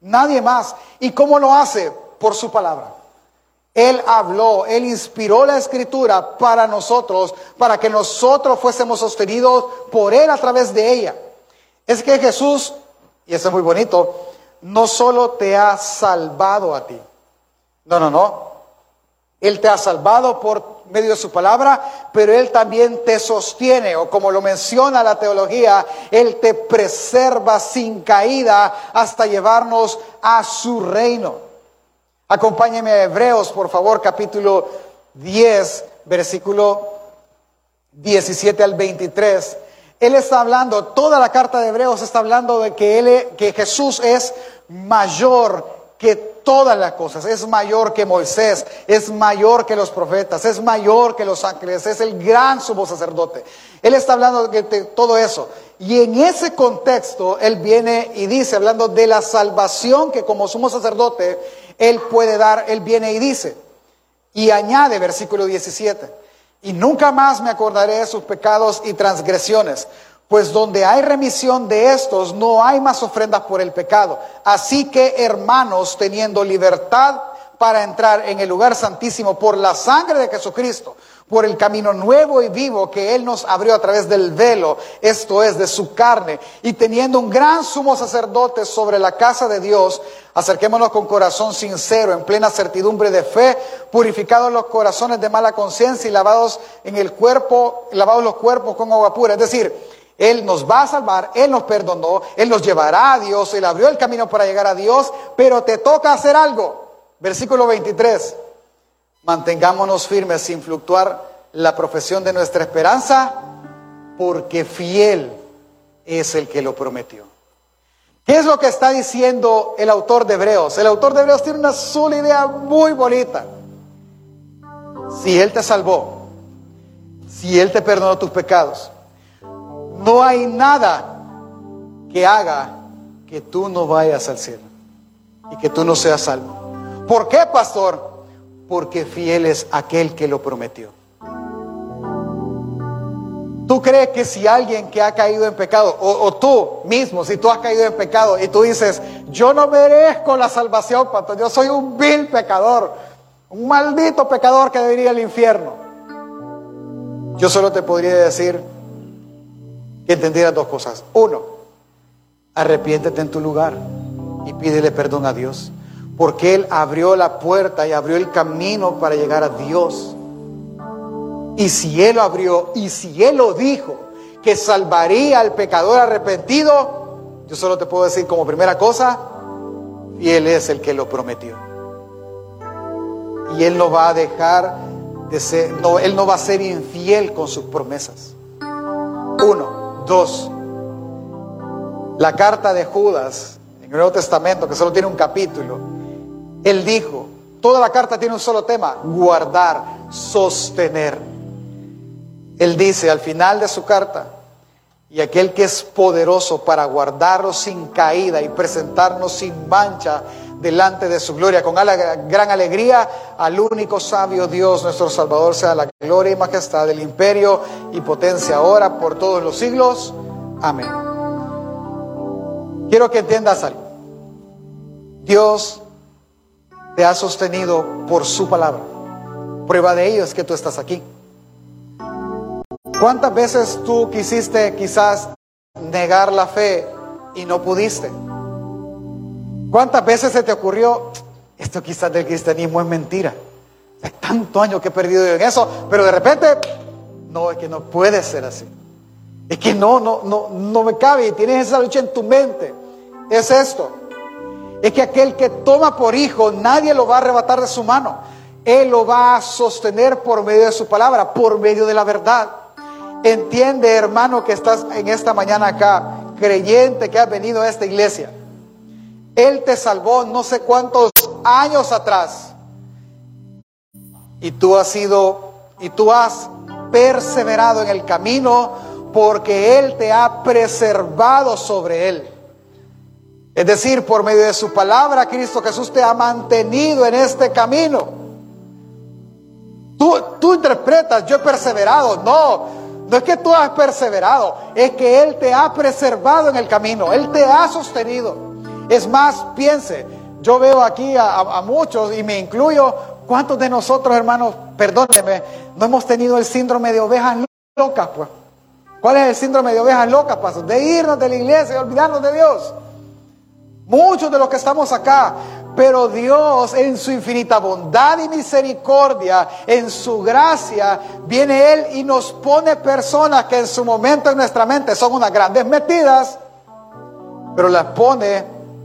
Nadie más. ¿Y cómo lo hace? Por su palabra. Él habló, Él inspiró la escritura para nosotros, para que nosotros fuésemos sostenidos por Él a través de ella. Es que Jesús, y eso es muy bonito, no solo te ha salvado a ti. No, no, no. Él te ha salvado por medio de su palabra, pero Él también te sostiene, o como lo menciona la teología, Él te preserva sin caída hasta llevarnos a su reino. Acompáñeme a Hebreos, por favor, capítulo 10, versículo 17 al 23. Él está hablando, toda la carta de Hebreos está hablando de que, él, que Jesús es mayor que todas las cosas, es mayor que Moisés, es mayor que los profetas, es mayor que los ángeles, es el gran sumo sacerdote. Él está hablando de, de todo eso. Y en ese contexto, Él viene y dice, hablando de la salvación que como sumo sacerdote, él puede dar, Él viene y dice, y añade versículo 17, y nunca más me acordaré de sus pecados y transgresiones, pues donde hay remisión de estos, no hay más ofrendas por el pecado. Así que, hermanos, teniendo libertad para entrar en el lugar santísimo por la sangre de Jesucristo, por el camino nuevo y vivo que Él nos abrió a través del velo, esto es, de su carne, y teniendo un gran sumo sacerdote sobre la casa de Dios, acerquémonos con corazón sincero, en plena certidumbre de fe, purificados los corazones de mala conciencia y lavados en el cuerpo, lavados los cuerpos con agua pura. Es decir, Él nos va a salvar, Él nos perdonó, Él nos llevará a Dios, Él abrió el camino para llegar a Dios, pero te toca hacer algo. Versículo 23. Mantengámonos firmes sin fluctuar la profesión de nuestra esperanza, porque fiel es el que lo prometió. ¿Qué es lo que está diciendo el autor de Hebreos? El autor de Hebreos tiene una sola idea muy bonita. Si Él te salvó, si Él te perdonó tus pecados, no hay nada que haga que tú no vayas al cielo y que tú no seas salvo. ¿Por qué, pastor? Porque fiel es aquel que lo prometió. ¿Tú crees que si alguien que ha caído en pecado, o, tú mismo, si tú has caído en pecado y tú dices, yo no merezco la salvación, pastor, yo soy un vil pecador, un maldito pecador que debería al infierno? Yo solo te podría decir que entendieras dos cosas. Uno, arrepiéntete en tu lugar y pídele perdón a Dios porque Él abrió la puerta y abrió el camino para llegar a Dios. Y si Él lo abrió y si Él lo dijo, que salvaría al pecador arrepentido, yo solo te puedo decir como primera cosa, y Él es el que lo prometió. Y Él no va a dejar de ser, no, Él no va a ser infiel con sus promesas. Uno, dos, la carta de Judas en el Nuevo Testamento, que solo tiene un capítulo, él dijo, toda la carta tiene un solo tema, guardar, sostener. Él dice al final de su carta, y aquel que es poderoso para guardarnos sin caída y presentarnos sin mancha delante de su gloria, con gran alegría, al único sabio Dios, nuestro Salvador, sea la gloria y majestad del imperio y potencia ahora por todos los siglos. Amén. Quiero que entiendas algo. Dios te ha sostenido por su palabra. Prueba de ello es que tú estás aquí. ¿Cuántas veces tú quisiste quizás negar la fe y no pudiste. ¿Cuántas veces se te ocurrió, esto quizás del cristianismo es mentira? Hay tantos años que he perdido en eso, pero de repente, no, es que no puede ser así. Es que no, no, no, no me cabe y tienes esa lucha en tu mente. Es esto. Es que aquel que toma por hijo, nadie lo va a arrebatar de su mano. Él lo va a sostener por medio de su palabra, por medio de la verdad. Entiende, hermano, que estás en esta mañana acá, creyente que has venido a esta iglesia. Él te salvó no sé cuántos años atrás. Y tú has sido, y tú has perseverado en el camino porque Él te ha preservado sobre Él. Es decir, por medio de su palabra, Cristo Jesús te ha mantenido en este camino. Tú, tú interpretas, yo he perseverado. No, no es que tú has perseverado, es que Él te ha preservado en el camino, Él te ha sostenido. Es más, piense, yo veo aquí a, muchos y me incluyo, ¿cuántos de nosotros, hermanos, perdóneme, no hemos tenido el síndrome de ovejas locas? Pues? ¿Cuál es el síndrome de ovejas locas, pastor? De irnos de la iglesia y olvidarnos de Dios. Muchos de los que estamos acá, pero Dios en su infinita bondad y misericordia, en su gracia, viene Él y nos pone personas que en su momento en nuestra mente son unas grandes metidas, pero las pone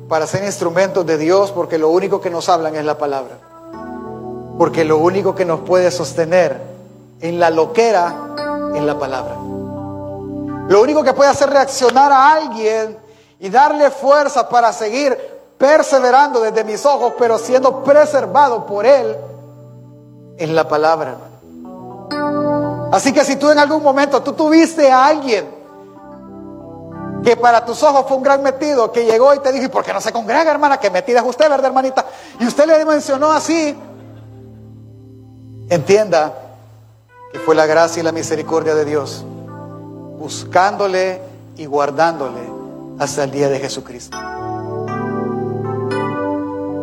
para ser instrumentos de Dios porque lo único que nos hablan es la palabra. Porque lo único que nos puede sostener en la loquera es la palabra. Lo único que puede hacer reaccionar a alguien y darle fuerza para seguir perseverando desde mis ojos, pero siendo preservado por Él en la palabra. Así que si tú en algún momento tú tuviste a alguien que para tus ojos fue un gran metido, que llegó y te dijo, ¿y por qué no se congrega, hermana? Que metida es usted, ¿verdad, hermanita? Y usted le mencionó así. Entienda que fue la gracia y la misericordia de Dios, buscándole y guardándole hasta el día de Jesucristo.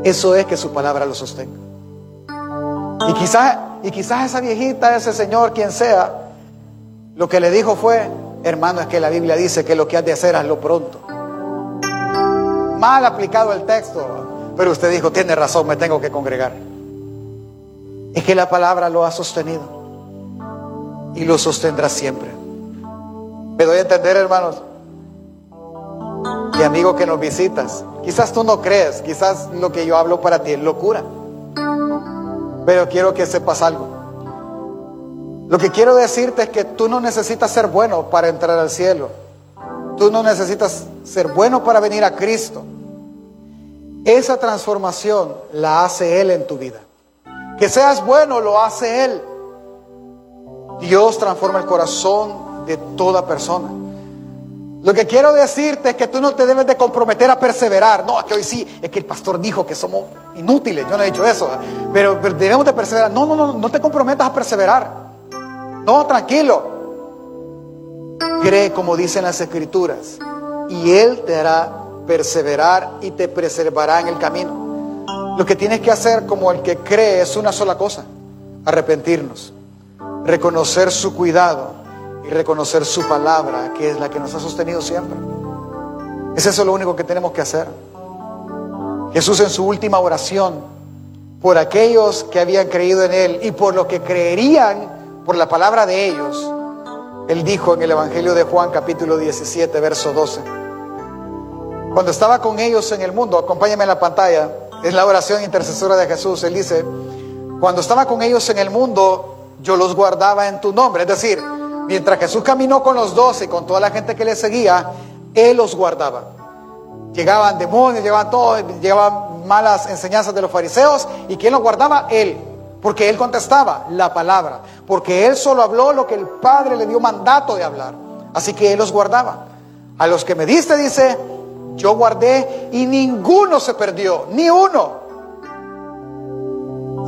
Eso es que su palabra lo sostenga. Y quizás, y quizás esa viejita, ese señor, quien sea, lo que le dijo fue, hermano, es que la Biblia dice que lo que has de hacer, hazlo pronto. Mal aplicado el texto, pero usted dijo, tiene razón, me tengo que congregar. Es que la palabra lo ha sostenido y lo sostendrá siempre. Me doy a entender, hermanos y amigo que nos visitas. Quizás tú no crees, quizás lo que yo hablo para ti es locura. Pero quiero que sepas algo. Lo que quiero decirte es que tú no necesitas ser bueno para entrar al cielo. Tú no necesitas ser bueno para venir a Cristo. Esa transformación la hace Él en tu vida. Que seas bueno lo hace Él. Dios transforma el corazón de toda persona. Lo que quiero decirte es que tú no te debes de comprometer a perseverar. No, que hoy sí, es que el pastor dijo que somos inútiles. Yo no he dicho eso. Pero, debemos de perseverar. No, no, no, no te comprometas a perseverar. No, tranquilo. Cree como dicen las escrituras. Y Él te hará perseverar y te preservará en el camino. Lo que tienes que hacer como el que cree es una sola cosa. Arrepentirnos. Reconocer su cuidado y reconocer su palabra, que es la que nos ha sostenido siempre. Es eso lo único que tenemos que hacer. Jesús en su última oración, por aquellos que habían creído en Él y por lo que creerían por la palabra de ellos, Él dijo en el Evangelio de Juan capítulo 17, verso 12, cuando estaba con ellos en el mundo, acompáñame en la pantalla, es la oración intercesora de Jesús, Él dice, cuando estaba con ellos en el mundo, yo los guardaba en tu nombre, es decir, Mientras Jesús caminó con los doce con toda la gente que le seguía, Él los guardaba. Llegaban demonios, llegaban todo, llegaban malas enseñanzas de los fariseos. ¿Y quién los guardaba? Él. Porque Él contestaba la palabra. Porque Él solo habló lo que el Padre le dio mandato de hablar. Así que Él los guardaba. A los que me diste, dice, yo guardé y ninguno se perdió, ni uno.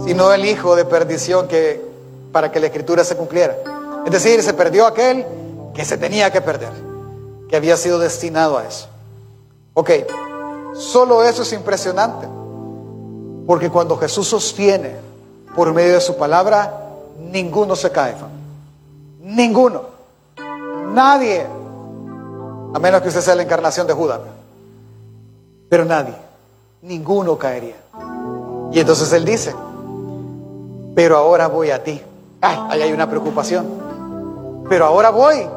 Sino el hijo de perdición que para que la escritura se cumpliera. Es decir, se perdió aquel que se tenía que perder, que había sido destinado a eso. Ok, solo eso es impresionante, porque cuando Jesús sostiene por medio de su palabra, ninguno se cae. Ninguno. Nadie. A menos que usted sea la encarnación de Judas. pero nadie, ninguno caería. Y entonces él dice, pero ahora voy a ti. Ay, ahí hay una preocupación. Pero ahora voy.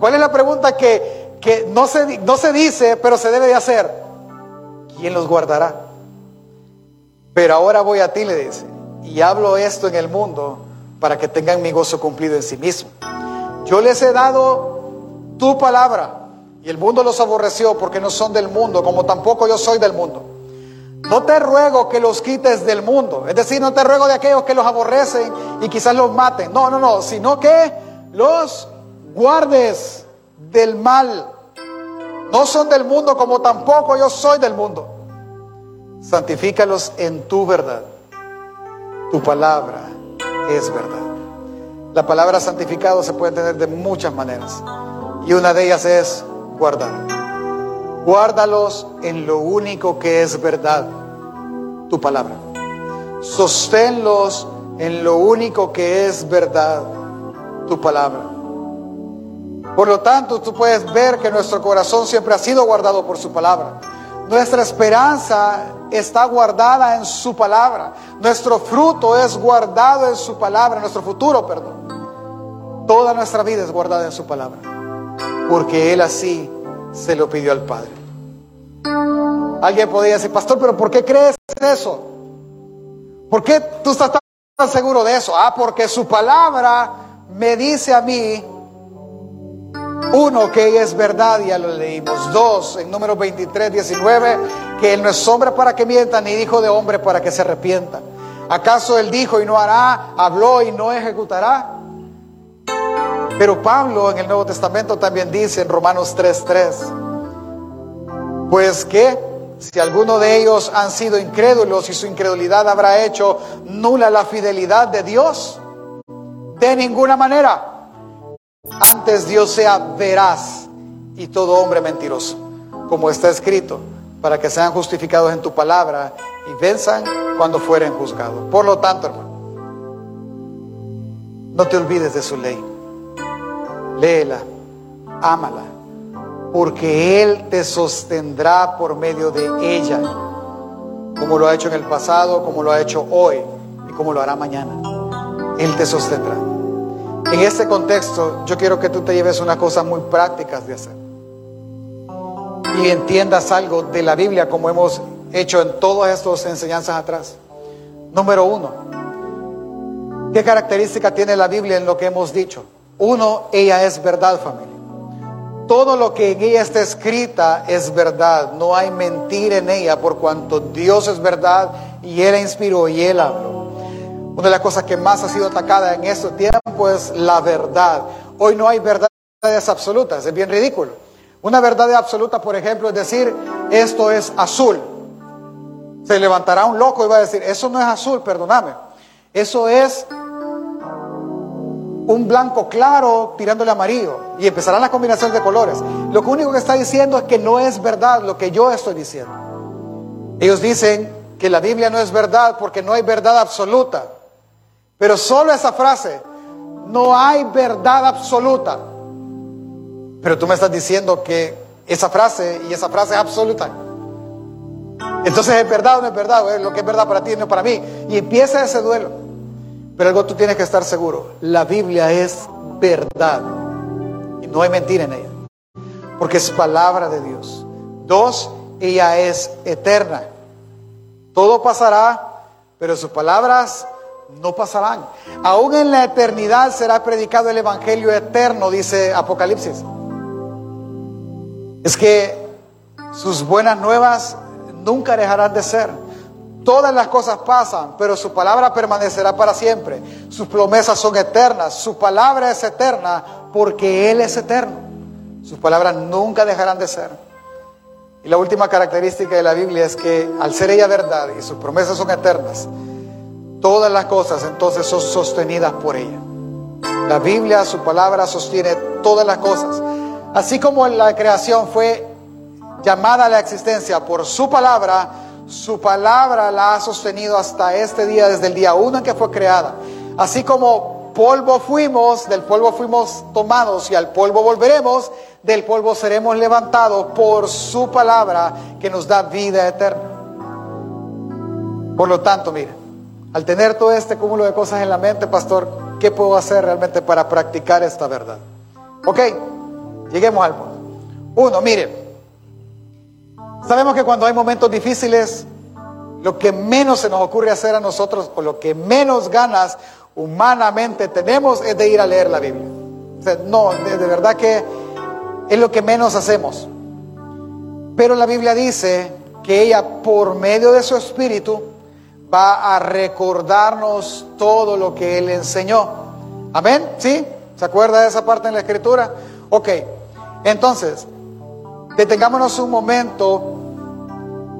¿Cuál es la pregunta que, que no, se, no se dice, pero se debe de hacer? ¿Quién los guardará? Pero ahora voy a ti, le dice, y hablo esto en el mundo para que tengan mi gozo cumplido en sí mismo. Yo les he dado tu palabra y el mundo los aborreció porque no son del mundo, como tampoco yo soy del mundo. No te ruego que los quites del mundo, es decir, no te ruego de aquellos que los aborrecen y quizás los maten. No, no, no, sino que los guardes del mal. No son del mundo como tampoco yo soy del mundo. Santifícalos en tu verdad. Tu palabra es verdad. La palabra santificado se puede entender de muchas maneras. Y una de ellas es guardar. Guárdalos en lo único que es verdad, tu palabra. Sosténlos en lo único que es verdad, tu palabra. Por lo tanto, tú puedes ver que nuestro corazón siempre ha sido guardado por su palabra. Nuestra esperanza está guardada en su palabra. Nuestro fruto es guardado en su palabra, nuestro futuro, perdón. Toda nuestra vida es guardada en su palabra. Porque Él así se lo pidió al Padre. Alguien podría decir, pastor, pero ¿por qué crees eso? ¿Por qué tú estás tan seguro de eso? Ah, porque su palabra me dice a mí uno, que es verdad, ya lo leímos. Dos, en número 23, 19, que Él no es hombre para que mienta, ni hijo de hombre para que se arrepienta. ¿Acaso Él dijo y no hará, habló y no ejecutará? Pero Pablo en el Nuevo Testamento también dice en Romanos 3:3, pues que si alguno de ellos han sido incrédulos y su incredulidad habrá hecho nula la fidelidad de Dios, de ninguna manera. Antes Dios sea veraz y todo hombre mentiroso, como está escrito, para que sean justificados en tu palabra y venzan cuando fueren juzgados. Por lo tanto, hermano, no te olvides de su ley. Léela, ámala, porque Él te sostendrá por medio de ella, como lo ha hecho en el pasado, como lo ha hecho hoy y como lo hará mañana. Él te sostendrá. En este contexto, yo quiero que tú te lleves unas cosas muy prácticas de hacer. Y entiendas algo de la Biblia como hemos hecho en todas estas enseñanzas atrás. Número uno, ¿qué característica tiene la Biblia en lo que hemos dicho? Uno, ella es verdad, familia. Todo lo que en ella está escrita es verdad. No hay mentira en ella por cuanto Dios es verdad y Él inspiró y Él habló. Una de las cosas que más ha sido atacada en estos tiempos es la verdad. Hoy no hay verdades absolutas, es bien ridículo. Una verdad absoluta, por ejemplo, es decir, esto es azul. Se levantará un loco y va a decir, eso no es azul, perdóname. Eso es un blanco claro tirándole amarillo y empezarán las combinaciones de colores. Lo único que está diciendo es que no es verdad lo que yo estoy diciendo. Ellos dicen que la Biblia no es verdad porque no hay verdad absoluta. Pero solo esa frase, no hay verdad absoluta. Pero tú me estás diciendo que esa frase y esa frase es absoluta. Entonces es verdad o no es verdad, lo que es verdad para ti no para mí. Y empieza ese duelo. Pero algo tú tienes que estar seguro, la Biblia es verdad. Y no hay mentira en ella. Porque es palabra de Dios. Dos, ella es eterna. Todo pasará, pero sus palabras no pasarán. Aún en la eternidad será predicado el Evangelio eterno, dice Apocalipsis. Es que sus buenas nuevas nunca dejarán de ser. Todas las cosas pasan, pero su palabra permanecerá para siempre. Sus promesas son eternas. Su palabra es eterna porque Él es eterno. Sus palabras nunca dejarán de ser. Y la última característica de la Biblia es que al ser ella verdad y sus promesas son eternas, todas las cosas entonces son sostenidas por ella. La Biblia, su palabra, sostiene todas las cosas. Así como la creación fue llamada a la existencia por su palabra, su palabra la ha sostenido hasta este día, desde el día uno en que fue creada. Así como polvo fuimos, del polvo fuimos tomados y al polvo volveremos, del polvo seremos levantados por su palabra que nos da vida eterna. Por lo tanto, mire, al tener todo este cúmulo de cosas en la mente, pastor, ¿qué puedo hacer realmente para practicar esta verdad? Ok, lleguemos al punto. Uno, mire, sabemos que cuando hay momentos difíciles, lo que menos se nos ocurre hacer a nosotros o lo que menos ganas humanamente tenemos es de ir a leer la Biblia. no, de verdad que es lo que menos hacemos. Pero la Biblia dice que ella por medio de su espíritu va a recordarnos todo lo que Él enseñó. Amén, ¿sí? ¿Se acuerda de esa parte en la escritura? Ok, entonces, detengámonos un momento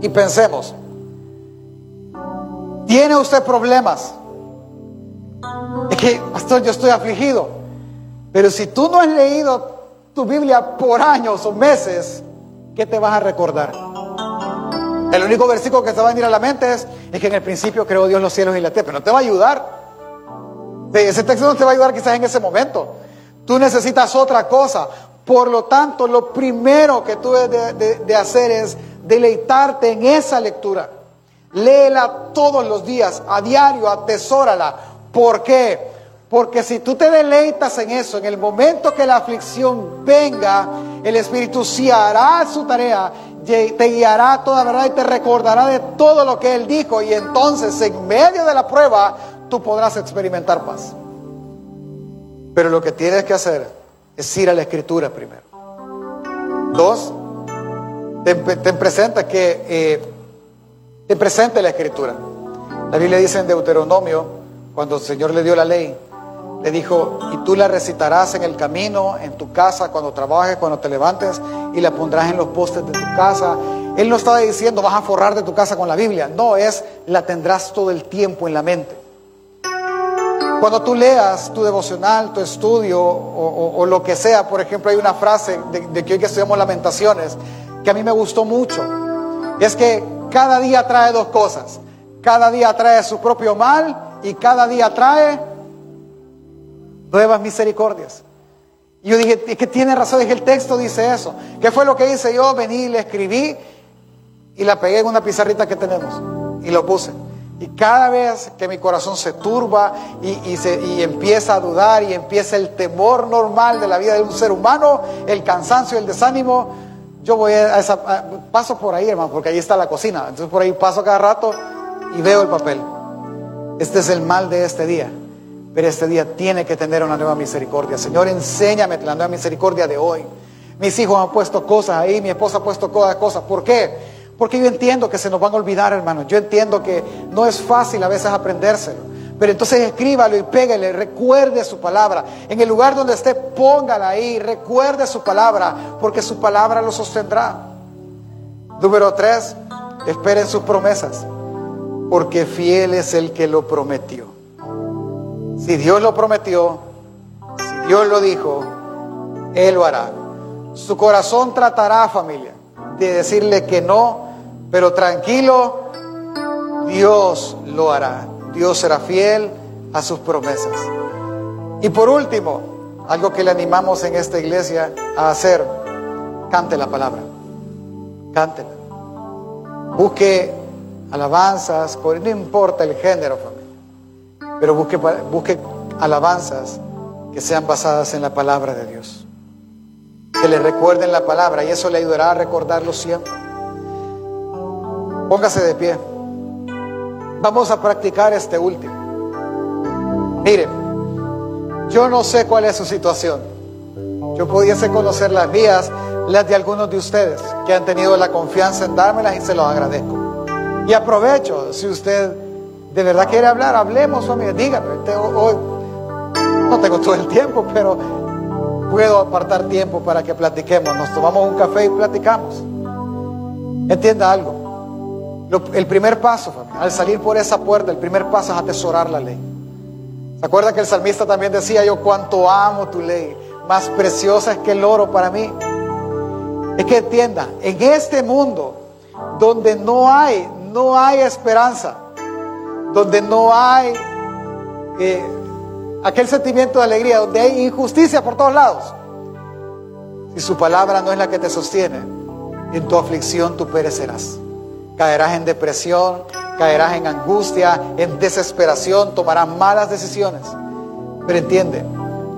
y pensemos. ¿Tiene usted problemas? Es que, pastor, yo estoy afligido. Pero si tú no has leído tu Biblia por años o meses, ¿qué te vas a recordar? El único versículo que te va a venir a la mente es, es que en el principio creó Dios los cielos y la tierra, pero no te va a ayudar. Ese texto no te va a ayudar quizás en ese momento. Tú necesitas otra cosa. Por lo tanto, lo primero que tú debes de, de hacer es deleitarte en esa lectura. Léela todos los días, a diario, atesórala. ¿Por qué? Porque si tú te deleitas en eso, en el momento que la aflicción venga, el Espíritu sí hará su tarea, te guiará toda verdad y te recordará de todo lo que Él dijo. Y entonces, en medio de la prueba, tú podrás experimentar paz. Pero lo que tienes que hacer es ir a la Escritura primero. Dos, ten, presente que eh, te presente la Escritura. La Biblia dice en Deuteronomio, cuando el Señor le dio la ley, le dijo, y tú la recitarás en el camino, en tu casa, cuando trabajes, cuando te levantes, y la pondrás en los postes de tu casa. Él no estaba diciendo, vas a forrar de tu casa con la Biblia. No, es, la tendrás todo el tiempo en la mente. Cuando tú leas tu devocional, tu estudio o, lo que sea, por ejemplo, hay una frase de, de, que hoy que estudiamos lamentaciones que a mí me gustó mucho. Es que cada día trae dos cosas. Cada día trae su propio mal y cada día trae nuevas misericordias. Y yo dije, es que tiene razón, que el texto dice eso. ¿Qué fue lo que hice yo? Vení, le escribí y la pegué en una pizarrita que tenemos y lo puse. Y cada vez que mi corazón se turba y, se, y, empieza a dudar y empieza el temor normal de la vida de un ser humano, el cansancio, el desánimo, yo voy a esa, paso por ahí, hermano, porque ahí está la cocina. Entonces por ahí paso cada rato y veo el papel. Este es el mal de este día. Pero este día tiene que tener una nueva misericordia. Señor, enséñame la nueva misericordia de hoy. Mis hijos han puesto cosas ahí, mi esposa ha puesto cosas. ¿Por qué? Porque yo entiendo que se nos van a olvidar, hermano. Yo entiendo que no es fácil a veces aprendérselo. Pero entonces escríbalo y pégale, recuerde su palabra. En el lugar donde esté, póngala ahí, recuerde su palabra, porque su palabra lo sostendrá. Número tres, esperen sus promesas, porque fiel es el que lo prometió. Si Dios lo prometió, si Dios lo dijo, Él lo hará. Su corazón tratará, familia, de decirle que no, pero tranquilo, Dios lo hará. Dios será fiel a sus promesas. Y por último, algo que le animamos en esta iglesia a hacer, cante la palabra. Cántela. Busque alabanzas, no importa el género, familia pero busque, busque alabanzas que sean basadas en la palabra de Dios. Que le recuerden la palabra y eso le ayudará a recordarlo siempre. Póngase de pie. Vamos a practicar este último. Miren, yo no sé cuál es su situación. Yo pudiese conocer las mías, las de algunos de ustedes que han tenido la confianza en dármelas y se los agradezco. Y aprovecho, si usted de verdad quiere hablar, hablemos, familia, dígame. Hoy no tengo todo el tiempo, pero puedo apartar tiempo para que platiquemos. Nos tomamos un café y platicamos. Entienda algo. el primer paso, al salir por esa puerta, el primer paso es atesorar la ley. ¿Se acuerda que el salmista también decía, yo cuánto amo tu ley? Más preciosa es que el oro para mí. Es que entienda, en este mundo donde no hay, no hay esperanza, donde no hay eh, aquel sentimiento de alegría donde hay injusticia por todos lados. Si su palabra no es la que te sostiene, en tu aflicción tú perecerás. Caerás en depresión, caerás en angustia, en desesperación, tomarás malas decisiones. Pero entiende,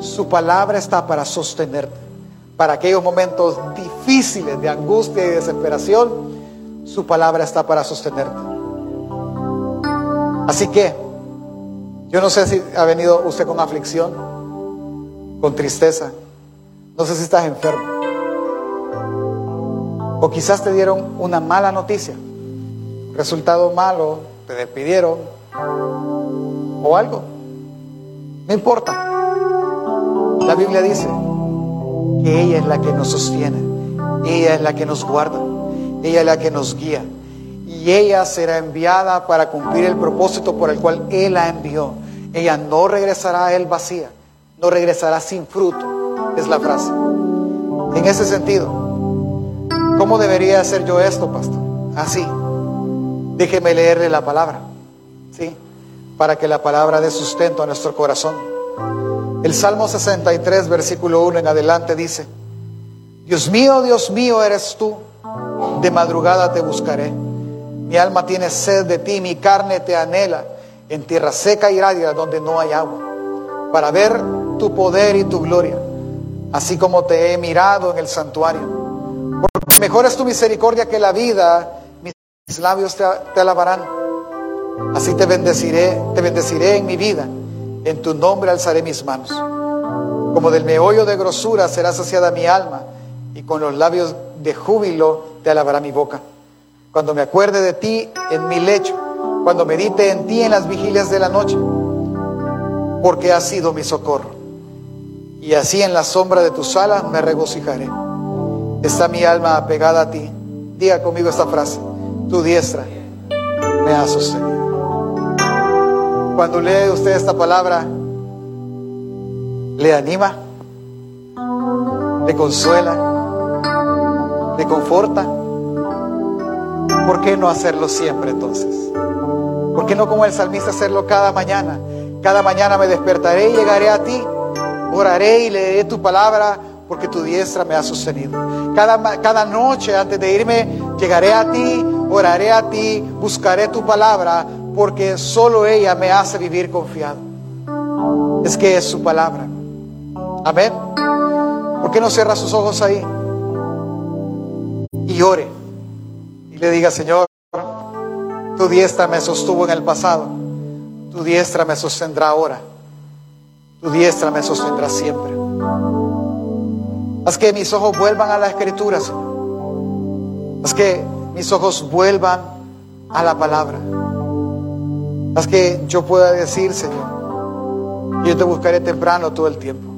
su palabra está para sostenerte. Para aquellos momentos difíciles de angustia y desesperación, su palabra está para sostenerte. Así que, yo no sé si ha venido usted con aflicción, con tristeza, no sé si estás enfermo. O quizás te dieron una mala noticia, resultado malo, te despidieron o algo. No importa. La Biblia dice que ella es la que nos sostiene, ella es la que nos guarda, ella es la que nos guía. Y ella será enviada para cumplir el propósito por el cual Él la envió. Ella no regresará a Él vacía, no regresará sin fruto, es la frase. En ese sentido, ¿cómo debería hacer yo esto, pastor? Así. Déjeme leerle la palabra, ¿sí? Para que la palabra dé sustento a nuestro corazón. El Salmo 63, versículo 1 en adelante dice, Dios mío, Dios mío eres tú, de madrugada te buscaré. Mi alma tiene sed de ti, mi carne te anhela en tierra seca y árida donde no hay agua, para ver tu poder y tu gloria, así como te he mirado en el santuario. Porque mejor es tu misericordia que la vida, mis labios te, te alabarán. Así te bendeciré, te bendeciré en mi vida en tu nombre alzaré mis manos. Como del meollo de grosura será saciada mi alma, y con los labios de júbilo te alabará mi boca. Cuando me acuerde de ti en mi lecho, cuando medite en ti en las vigilias de la noche, porque has sido mi socorro. Y así en la sombra de tus alas me regocijaré. Está mi alma apegada a ti. Diga conmigo esta frase. Tu diestra me ha sostenido. Cuando lee usted esta palabra, le anima, le consuela, le conforta. ¿Por qué no hacerlo siempre entonces? ¿Por qué no como el salmista hacerlo cada mañana? Cada mañana me despertaré y llegaré a ti. Oraré y leeré tu palabra porque tu diestra me ha sostenido. Cada, cada noche antes de irme llegaré a ti, oraré a ti, buscaré tu palabra porque solo ella me hace vivir confiado. Es que es su palabra. Amén. ¿Por qué no cierra sus ojos ahí? Y ore. Y le diga, Señor, tu diestra me sostuvo en el pasado. Tu diestra me sostendrá ahora. Tu diestra me sostendrá siempre. Haz que mis ojos vuelvan a la escritura, Señor. Haz que mis ojos vuelvan a la palabra. Haz que yo pueda decir, Señor, yo te buscaré temprano todo el tiempo.